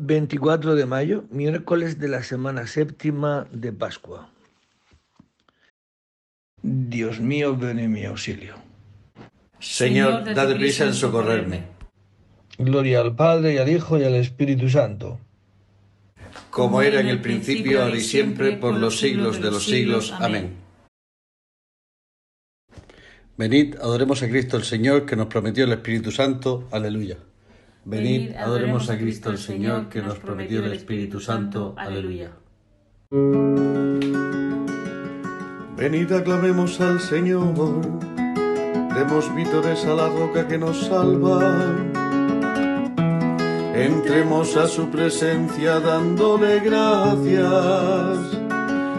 24 de mayo, miércoles de la semana séptima de Pascua. Dios mío, ven en mi auxilio. Señor, dad prisa en socorrerme. Gloria al Padre y al Hijo y al Espíritu Santo. Como era en el principio, ahora y siempre, por los siglos de los siglos. Amén. Venid, adoremos a Cristo el Señor, que nos prometió el Espíritu Santo. Aleluya. Venid, adoremos a Cristo el Señor, que nos prometió el Espíritu Santo. Aleluya. Venid, aclamemos al Señor, demos vítores a la roca que nos salva. Entremos a su presencia dándole gracias,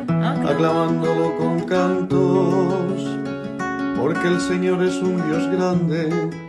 aclamándolo con cantos, porque el Señor es un Dios grande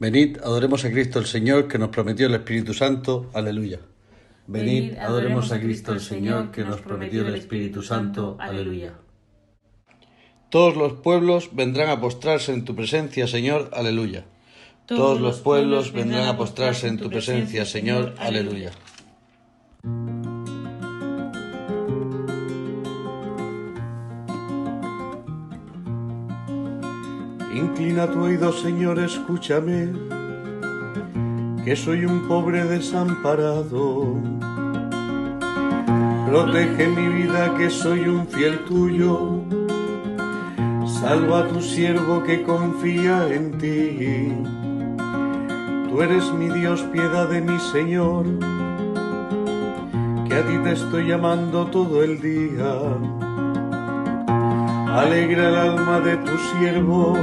Venid, adoremos a Cristo el Señor, que nos prometió el Espíritu Santo. Aleluya. Venid, adoremos a Cristo el Señor, que nos prometió el Espíritu Santo. Aleluya. Todos los pueblos vendrán a postrarse en tu presencia, Señor. Aleluya. Todos los pueblos vendrán a postrarse en tu presencia, Señor. Aleluya. Inclina tu oído, Señor, escúchame, que soy un pobre desamparado. Protege mi vida, que soy un fiel tuyo. Salva a tu siervo que confía en ti. Tú eres mi Dios, piedad de mi Señor, que a ti te estoy llamando todo el día. Alegra el alma de tu siervo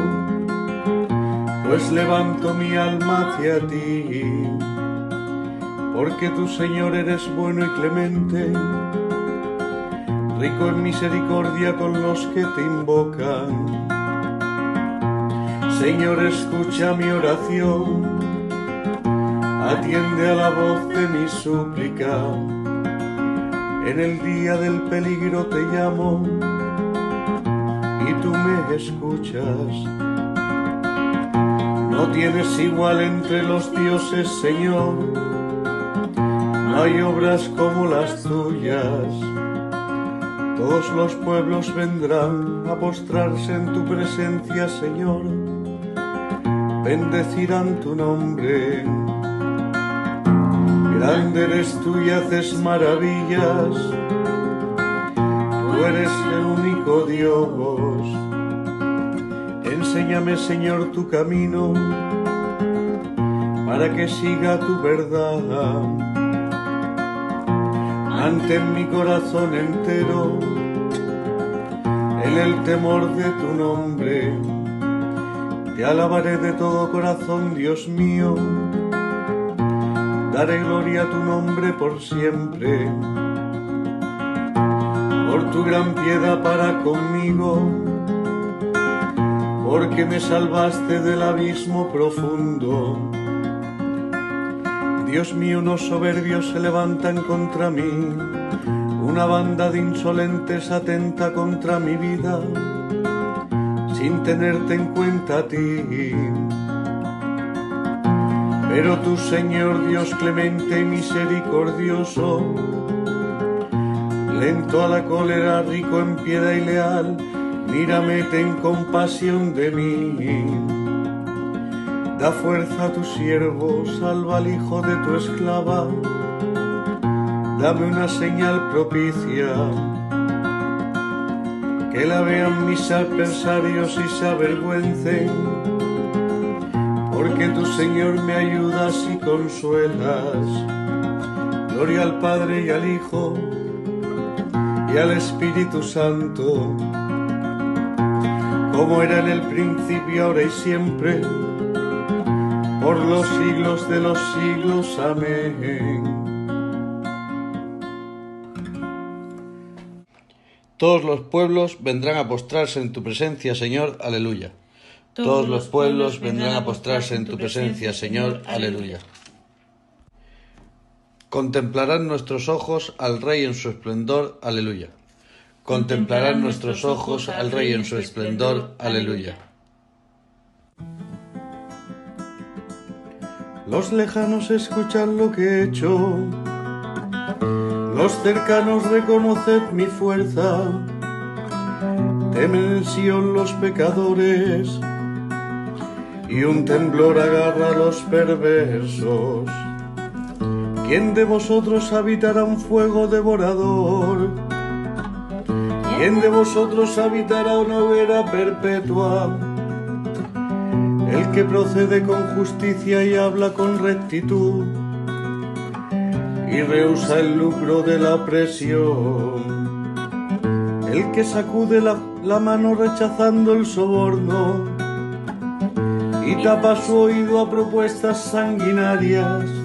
pues levanto mi alma hacia ti, porque tu Señor eres bueno y clemente, rico en misericordia con los que te invocan. Señor, escucha mi oración, atiende a la voz de mi súplica. En el día del peligro te llamo y tú me escuchas no tienes igual entre los dioses, Señor. No hay obras como las tuyas. Todos los pueblos vendrán a postrarse en tu presencia, Señor. Bendecirán tu nombre. Grande eres tú y haces maravillas. Tú eres el único Dios Enséñame, Señor, tu camino para que siga tu verdad. Mantén mi corazón entero en el temor de tu nombre. Te alabaré de todo corazón, Dios mío. Daré gloria a tu nombre por siempre. Por tu gran piedad para conmigo. Porque me salvaste del abismo profundo. Dios mío, unos soberbios se levantan contra mí una banda de insolentes atenta contra mi vida, sin tenerte en cuenta a ti. Pero tú, Señor Dios clemente y misericordioso, lento a la cólera, rico en piedad y leal, mírame, ten compasión de mí. Da fuerza a tu siervo, salva al hijo de tu esclava dame una señal propicia, que la vean mis adversarios y se avergüencen, porque tu Señor me ayudas y consuelas. Gloria al Padre y al Hijo y al Espíritu Santo, como era en el principio, ahora y siempre, por los siglos de los siglos. Amén. Todos los pueblos vendrán a postrarse en tu presencia, Señor. Aleluya. Todos los pueblos vendrán a postrarse en tu presencia, Señor. Aleluya. Contemplarán nuestros ojos al Rey en su esplendor. Aleluya. Contemplarán nuestros ojos al Rey en su esplendor. Aleluya. Los lejanos escuchan lo que he hecho los cercanos reconoced mi fuerza, temen Sion los pecadores, y un temblor agarra a los perversos. ¿Quién de vosotros habitará un fuego devorador? ¿Quién de vosotros habitará una hoguera perpetua? El que procede con justicia y habla con rectitud y rehúsa el lucro de la presión. El que sacude la, mano rechazando el soborno y tapa su oído a propuestas sanguinarias.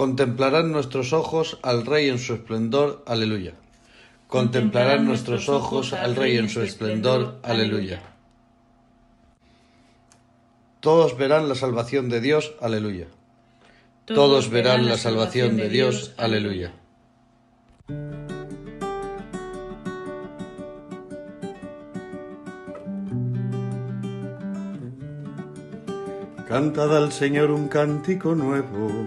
Contemplarán nuestros ojos al Rey en su esplendor. Aleluya. Contemplarán nuestros ojos al Rey en su esplendor. Aleluya. Todos verán la salvación de Dios, aleluya. Todos verán la salvación de Dios, aleluya. Cantad al Señor un cántico nuevo,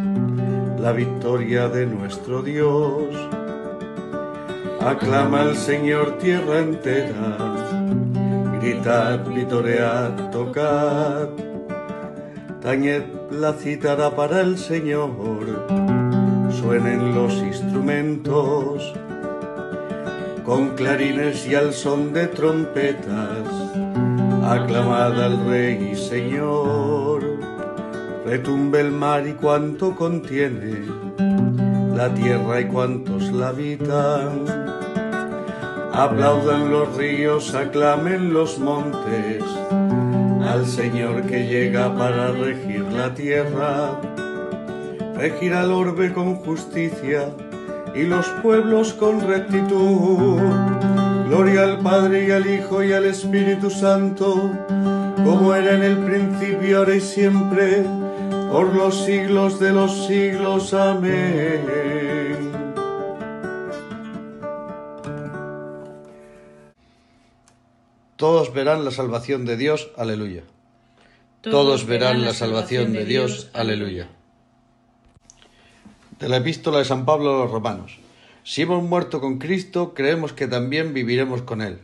la victoria de nuestro Dios. Aclama al Señor tierra entera. Gritad, vitoread, tocad, tañed la cítara para el Señor, suenen los instrumentos, con clarines y al son de trompetas, aclamad al Rey y Señor, retumbe el mar y cuanto contiene, la tierra y cuantos la habitan Aplaudan los ríos, aclamen los montes al Señor que llega para regir la tierra. regirá el orbe con justicia y los pueblos con rectitud. Gloria al Padre y al Hijo y al Espíritu Santo, como era en el principio, ahora y siempre, por los siglos de los siglos. Amén. Todos verán la salvación de Dios. Aleluya. Todos verán la salvación de Dios. Aleluya. De la epístola de San Pablo a los Romanos. Si hemos muerto con Cristo, creemos que también viviremos con Él,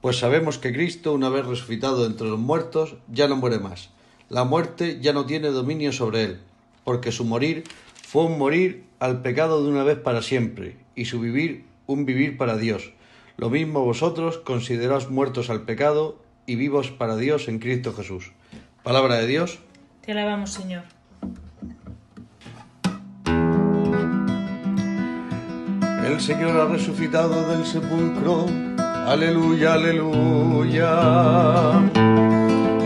pues sabemos que Cristo, una vez resucitado entre los muertos, ya no muere más. La muerte ya no tiene dominio sobre Él, porque su morir fue un morir al pecado de una vez para siempre, y su vivir un vivir para Dios. Lo mismo vosotros consideraos muertos al pecado y vivos para Dios en Cristo Jesús. Palabra de Dios. Te alabamos, Señor. El Señor ha resucitado del sepulcro. Aleluya, aleluya.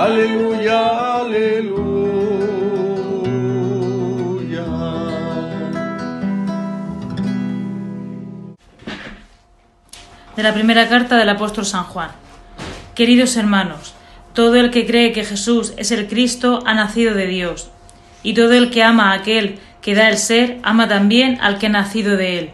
Aleluya, aleluya. De la primera carta del apóstol San Juan. Queridos hermanos, todo el que cree que Jesús es el Cristo ha nacido de Dios, y todo el que ama a aquel que da el ser, ama también al que ha nacido de él.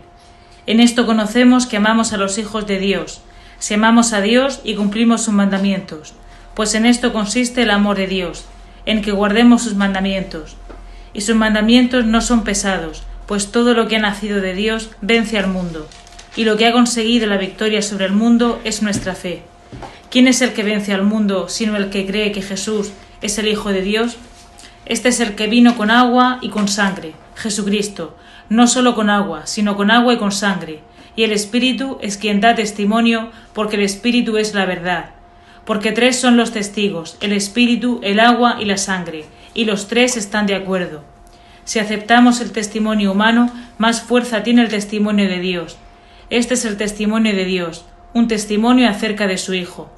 En esto conocemos que amamos a los hijos de Dios, si amamos a Dios y cumplimos sus mandamientos, pues en esto consiste el amor de Dios, en que guardemos sus mandamientos. Y sus mandamientos no son pesados, pues todo lo que ha nacido de Dios vence al mundo, y lo que ha conseguido la victoria sobre el mundo es nuestra fe. ¿Quién es el que vence al mundo sino el que cree que Jesús es el Hijo de Dios? Este es el que vino con agua y con sangre, Jesucristo, no solo con agua, sino con agua y con sangre. Y el Espíritu es quien da testimonio, porque el Espíritu es la verdad. Porque tres son los testigos, el Espíritu, el agua y la sangre, y los tres están de acuerdo. Si aceptamos el testimonio humano, más fuerza tiene el testimonio de Dios. Este es el testimonio de Dios, un testimonio acerca de su Hijo.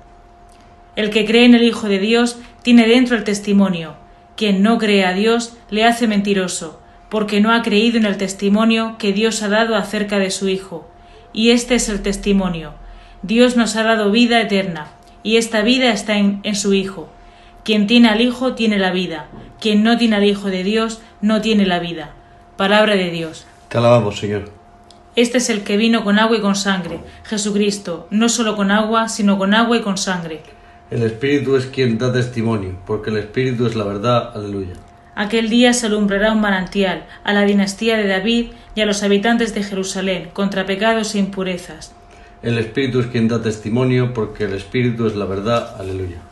El que cree en el Hijo de Dios tiene dentro el testimonio. Quien no cree a Dios le hace mentiroso, porque no ha creído en el testimonio que Dios ha dado acerca de su Hijo. Y este es el testimonio. Dios nos ha dado vida eterna, y esta vida está en, en, su Hijo. Quien tiene al Hijo tiene la vida, quien no tiene al Hijo de Dios no tiene la vida. Palabra de Dios. Te alabamos, Señor. Este es el que vino con agua y con sangre, Jesucristo, no solo con agua, sino con agua y con sangre. El Espíritu es quien da testimonio, porque el Espíritu es la verdad. Aleluya. Aquel día se alumbrará un manantial a la dinastía de David y a los habitantes de Jerusalén contra pecados e impurezas. El Espíritu es quien da testimonio, porque el Espíritu es la verdad. Aleluya.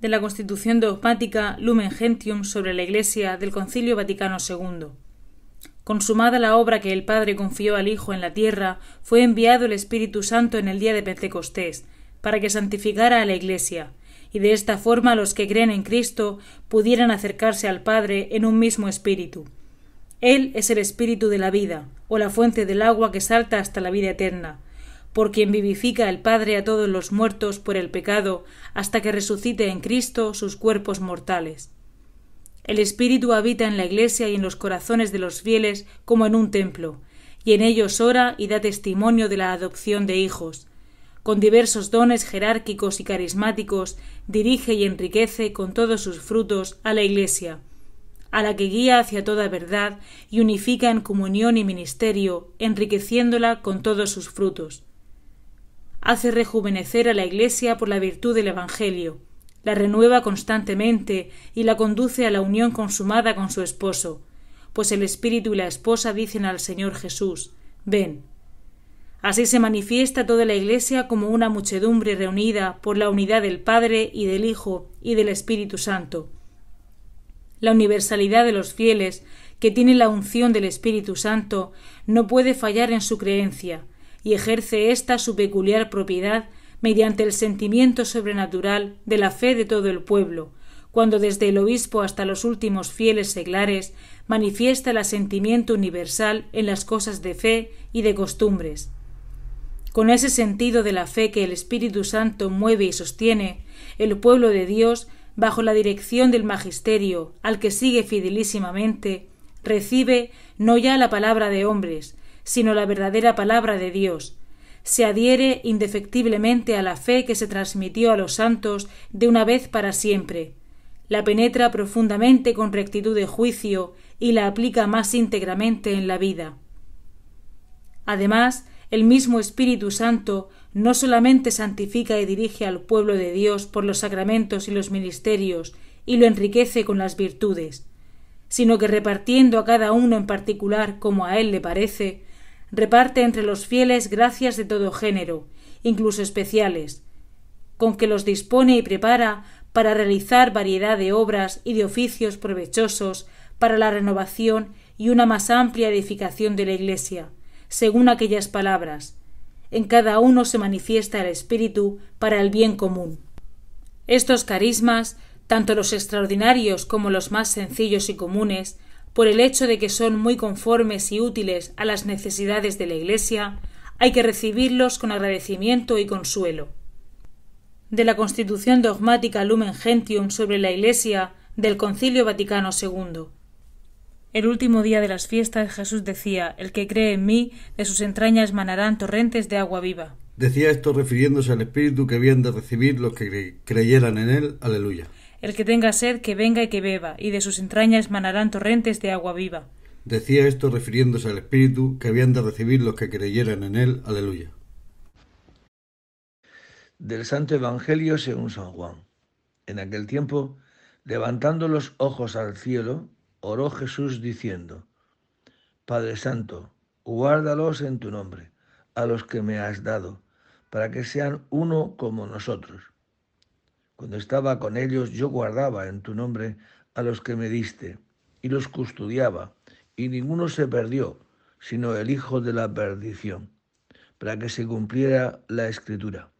De la Constitución dogmática Lumen Gentium sobre la Iglesia del Concilio Vaticano II. Consumada la obra que el Padre confió al Hijo en la tierra, fue enviado el Espíritu Santo en el día de Pentecostés, para que santificara a la Iglesia, y de esta forma los que creen en Cristo pudieran acercarse al Padre en un mismo espíritu. Él es el espíritu de la vida, o la fuente del agua que salta hasta la vida eterna, por quien vivifica el Padre a todos los muertos por el pecado, hasta que resucite en Cristo sus cuerpos mortales. El Espíritu habita en la Iglesia y en los corazones de los fieles como en un templo, y en ellos ora y da testimonio de la adopción de hijos. Con diversos dones jerárquicos y carismáticos, dirige y enriquece con todos sus frutos a la Iglesia, a la que guía hacia toda verdad y unifica en comunión y ministerio, enriqueciéndola con todos sus frutos. Hace rejuvenecer a la Iglesia por la virtud del Evangelio, la renueva constantemente y la conduce a la unión consumada con su esposo, pues el espíritu y la esposa dicen al Señor Jesús Ven. Así se manifiesta toda la Iglesia como una muchedumbre reunida por la unidad del Padre y del Hijo y del Espíritu Santo. La universalidad de los fieles, que tiene la unción del Espíritu Santo, no puede fallar en su creencia, y ejerce ésta su peculiar propiedad mediante el sentimiento sobrenatural de la fe de todo el pueblo, cuando desde el obispo hasta los últimos fieles seglares manifiesta el asentimiento universal en las cosas de fe y de costumbres. Con ese sentido de la fe que el Espíritu Santo mueve y sostiene, el pueblo de Dios, bajo la dirección del magisterio, al que sigue fidelísimamente, recibe no ya la palabra de hombres, sino la verdadera palabra de Dios, se adhiere indefectiblemente a la fe que se transmitió a los santos de una vez para siempre, la penetra profundamente con rectitud de juicio y la aplica más íntegramente en la vida. Además, el mismo Espíritu Santo no solamente santifica y dirige al pueblo de Dios por los sacramentos y los ministerios y lo enriquece con las virtudes, sino que repartiendo a cada uno en particular como a él le parece, reparte entre los fieles gracias de todo género, incluso especiales, con que los dispone y prepara para realizar variedad de obras y de oficios provechosos para la renovación y una más amplia edificación de la Iglesia, según aquellas palabras. En cada uno se manifiesta el Espíritu para el bien común. Estos carismas, tanto los extraordinarios como los más sencillos y comunes, por el hecho de que son muy conformes y útiles a las necesidades de la Iglesia, hay que recibirlos con agradecimiento y consuelo. De la Constitución dogmática Lumen Gentium sobre la Iglesia del Concilio Vaticano II. El último día de las fiestas Jesús decía El que cree en mí, de sus entrañas manarán torrentes de agua viva. Decía esto refiriéndose al Espíritu que habían de recibir los que creyeran en él. Aleluya. El que tenga sed, que venga y que beba, y de sus entrañas manarán torrentes de agua viva. Decía esto refiriéndose al Espíritu que habían de recibir los que creyeran en él. Aleluya. Del Santo Evangelio según San Juan. En aquel tiempo, levantando los ojos al cielo, oró Jesús diciendo, Padre Santo, guárdalos en tu nombre, a los que me has dado, para que sean uno como nosotros cuando estaba con ellos, yo guardaba en tu nombre a los que me diste, y los custodiaba, y ninguno se perdió, sino el hijo de la perdición, para que se cumpliera la escritura.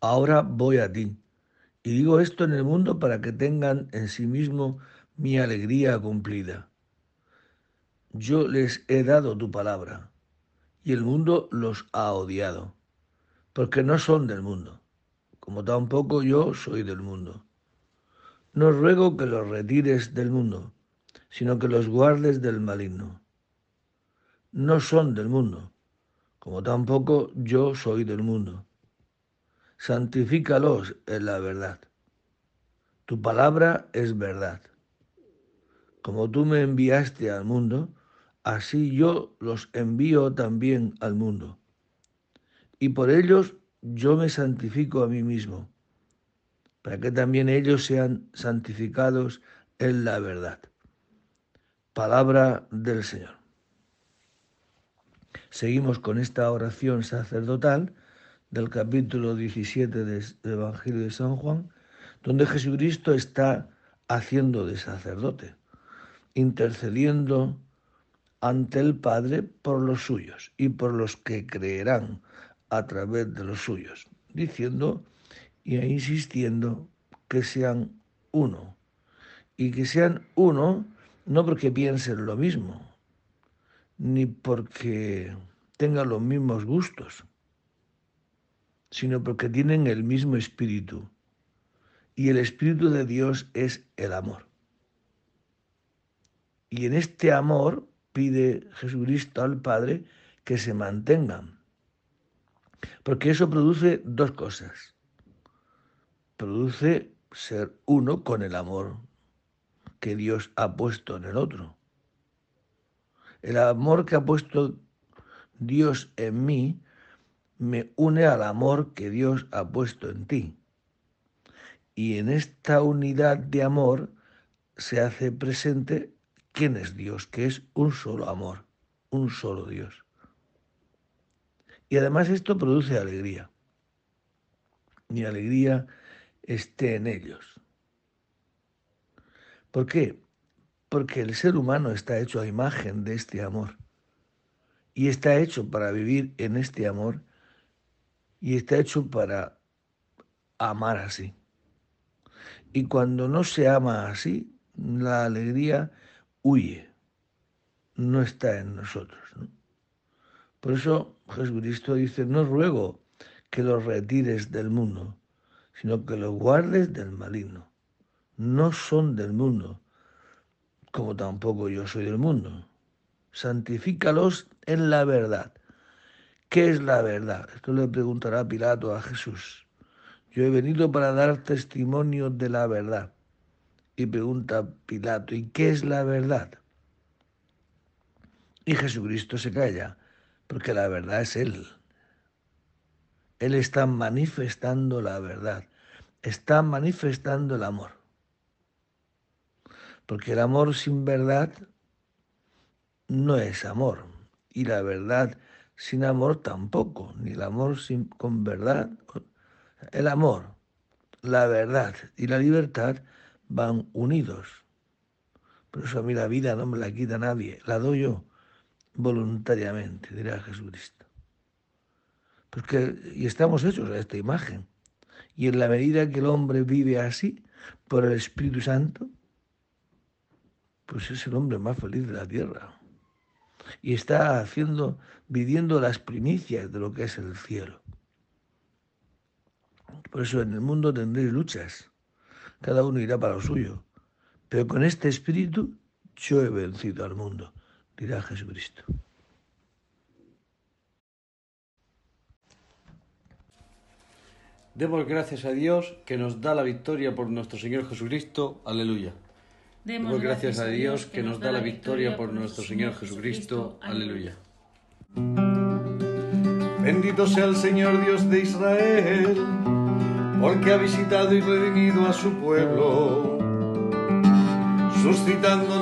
Ahora voy a ti, y digo esto en el mundo para que tengan en sí mismo mi alegría cumplida. Yo les he dado tu palabra, y el mundo los ha odiado, porque no son del mundo como tampoco yo soy del mundo. No ruego que los retires del mundo, sino que los guardes del maligno. No son del mundo, como tampoco yo soy del mundo. Santifícalos en la verdad. Tu palabra es verdad. Como tú me enviaste al mundo, así yo los envío también al mundo. Y por ellos yo me santifico a mí mismo, para que también ellos sean santificados en la verdad. Palabra del Señor. Seguimos con esta oración sacerdotal del capítulo 17 del Evangelio de San Juan, donde Jesucristo está haciendo de sacerdote, intercediendo ante el Padre por los suyos y por los que creerán a través de los suyos, diciendo y insistiendo que sean uno. Y que sean uno no porque piensen lo mismo, ni porque tengan los mismos gustos, sino porque tienen el mismo espíritu. Y el espíritu de Dios es el amor. Y en este amor pide Jesucristo al Padre que se mantengan porque eso produce dos cosas. Produce ser uno con el amor que Dios ha puesto en el otro. El amor que ha puesto Dios en mí me une al amor que Dios ha puesto en ti. Y en esta unidad de amor se hace presente quién es Dios, que es un solo amor, un solo Dios. Y además esto produce alegría. Mi alegría esté en ellos. ¿Por qué? porque el ser humano está hecho a imagen de este amor y está hecho para vivir en este amor y está hecho para amar así. Y cuando no se ama así, la alegría huye, no está en nosotros. Por eso Jesucristo dice, no ruego que los retires del mundo, sino que los guardes del maligno. No son del mundo, como tampoco yo soy del mundo. Santifícalos en la verdad. ¿Qué es la verdad? Esto le preguntará Pilato a Jesús. Yo he venido para dar testimonio de la verdad. Y pregunta Pilato, ¿y qué es la verdad? Y Jesucristo se calla, porque la verdad es Él. Él está manifestando la verdad, está manifestando el amor. Porque el amor sin verdad no es amor. Y la verdad sin amor tampoco, ni el amor sin, con verdad. El amor, la verdad y la libertad van unidos. Por eso a mí la vida no me la quita nadie, la doy yo voluntariamente, dirá Jesucristo. Porque, y estamos hechos a esta imagen. Y en la medida que el hombre vive así, por el Espíritu Santo, pues es el hombre más feliz de la tierra. Y está haciendo, viviendo las primicias de lo que es el cielo. Por eso en el mundo tendréis luchas. Cada uno irá para lo suyo. Pero con este espíritu yo he vencido al mundo, dirá Jesucristo. Demos gracias a Dios que nos da la victoria por nuestro Señor Jesucristo. Aleluya. Demos gracias a Dios que nos da la victoria por nuestro Señor Jesucristo. Aleluya. Bendito sea el Señor Dios de Israel, porque ha visitado y redimido a su pueblo, suscitándonos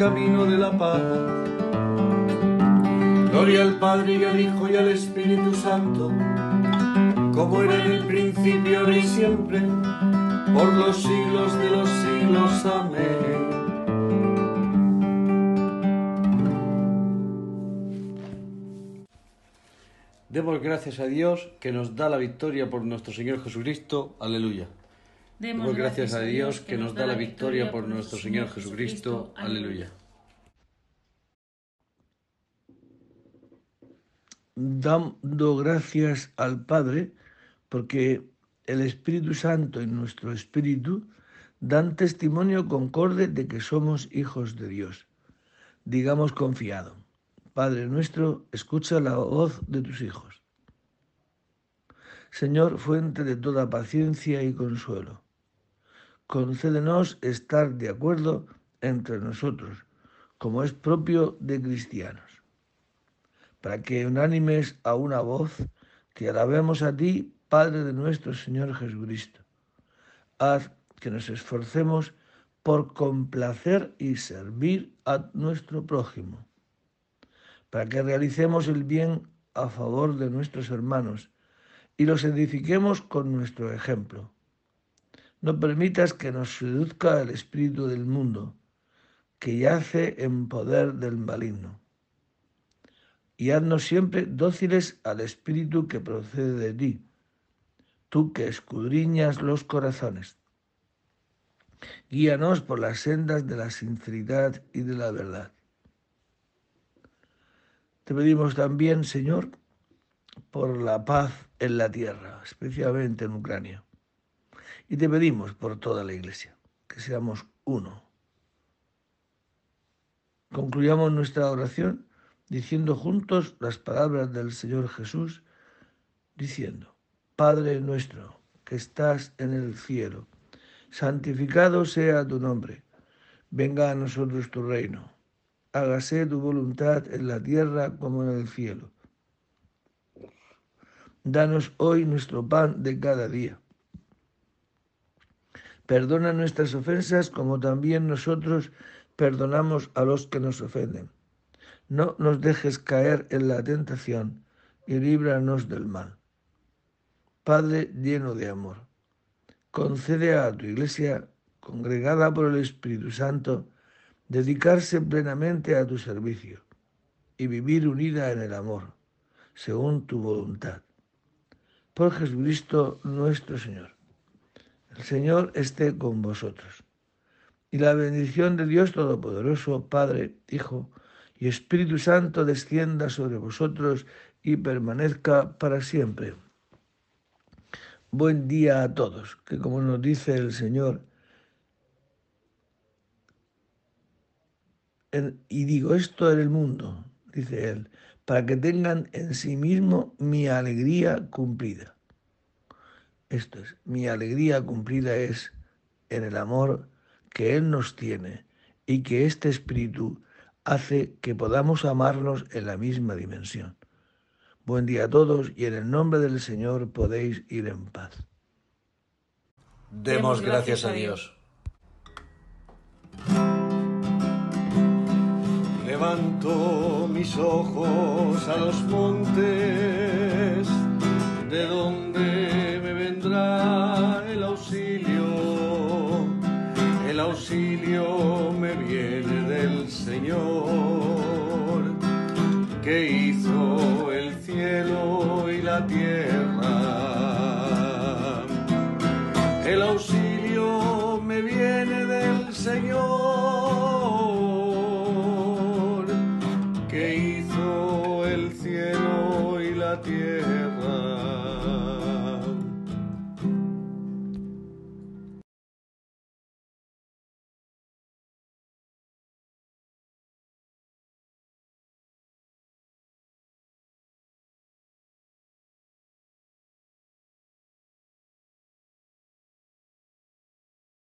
camino de la paz. Gloria al Padre y al Hijo y al Espíritu Santo como era en el principio, ahora y siempre, por los siglos de los siglos. Amén. Demos gracias a Dios que nos da la victoria por nuestro Señor Jesucristo. Aleluya. Demos gracias a Dios que nos da la victoria por nuestro Señor Jesucristo. Aleluya. Dando gracias al Padre, porque el Espíritu Santo y nuestro Espíritu dan testimonio concorde de que somos hijos de Dios. Digamos confiado, Padre nuestro, escucha la voz de tus hijos. Señor, fuente de toda paciencia y consuelo, concédenos estar de acuerdo entre nosotros, como es propio de cristianos, para que unánimes a una voz te alabemos a ti, Padre de nuestro Señor Jesucristo. Haz que nos esforcemos por complacer y servir a nuestro prójimo, para que realicemos el bien a favor de nuestros hermanos y los edifiquemos con nuestro ejemplo. No permitas que nos seduzca el espíritu del mundo, que yace en poder del maligno. Y haznos siempre dóciles al espíritu que procede de ti, tú que escudriñas los corazones. Guíanos por las sendas de la sinceridad y de la verdad. Te pedimos también, Señor, por la paz en la tierra, especialmente en Ucrania. Y te pedimos por toda la Iglesia, que seamos uno. Concluyamos nuestra oración diciendo juntos las palabras del Señor Jesús, diciendo, Padre nuestro, que estás en el cielo, santificado sea tu nombre, venga a nosotros tu reino, hágase tu voluntad en la tierra como en el cielo. Danos hoy nuestro pan de cada día. Perdona nuestras ofensas como también nosotros perdonamos a los que nos ofenden. No nos dejes caer en la tentación y líbranos del mal. Padre lleno de amor, concede a tu iglesia, congregada por el Espíritu Santo, dedicarse plenamente a tu servicio y vivir unida en el amor, según tu voluntad. Por Jesucristo nuestro Señor. El Señor esté con vosotros y la bendición de Dios Todopoderoso, Padre, Hijo y Espíritu Santo descienda sobre vosotros y permanezca para siempre. Buen día a todos, que como nos dice el Señor, y digo esto en el mundo, dice Él, para que tengan en sí mismo mi alegría cumplida. Esto es, mi alegría cumplida es en el amor que Él nos tiene y que este espíritu hace que podamos amarnos en la misma dimensión. Buen día a todos y en el nombre del Señor podéis ir en paz. Demos gracias a Dios. Levanto mis ojos a los montes, de donde que